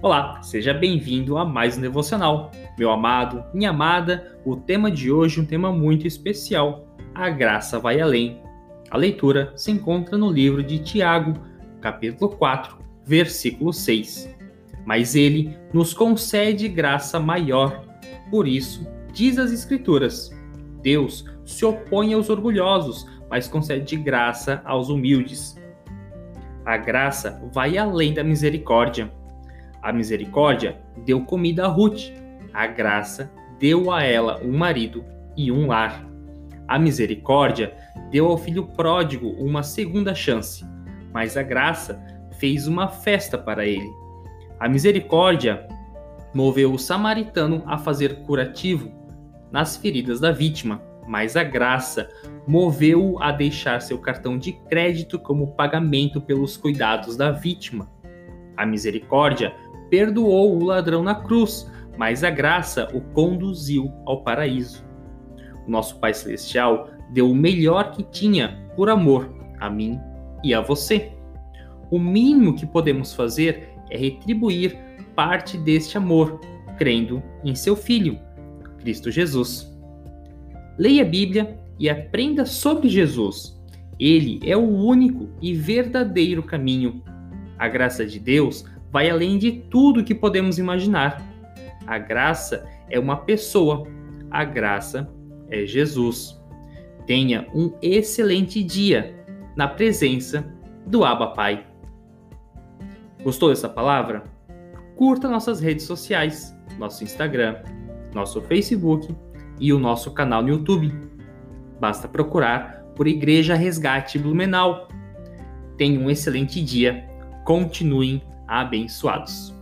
Olá, seja bem-vindo a mais um devocional. Meu amado, minha amada, o tema de hoje é um tema muito especial. A graça vai além. A leitura se encontra no livro de Tiago, capítulo 4, versículo 6. Mas ele nos concede graça maior. Por isso, diz as Escrituras: Deus se opõe aos orgulhosos, mas concede graça aos humildes. A graça vai além da misericórdia. A misericórdia deu comida a Ruth. A graça deu a ela um marido e um lar. A misericórdia deu ao filho pródigo uma segunda chance, mas a graça fez uma festa para ele. A misericórdia moveu o samaritano a fazer curativo nas feridas da vítima, mas a graça moveu-o a deixar seu cartão de crédito como pagamento pelos cuidados da vítima. A misericórdia perdoou o ladrão na cruz, mas a graça o conduziu ao paraíso. O nosso Pai Celestial deu o melhor que tinha por amor a mim e a você. O mínimo que podemos fazer é retribuir parte deste amor, crendo em seu Filho, Cristo Jesus. Leia a Bíblia e aprenda sobre Jesus. Ele é o único e verdadeiro caminho. A graça de Deus vai além de tudo que podemos imaginar. A graça é uma pessoa, a graça é Jesus. Tenha um excelente dia na presença do Abba Pai. Gostou dessa palavra? Curta nossas redes sociais, nosso Instagram, nosso Facebook e o nosso canal no YouTube. Basta procurar por Igreja Resgate Blumenau. Tenha um excelente dia. Continuem abençoados.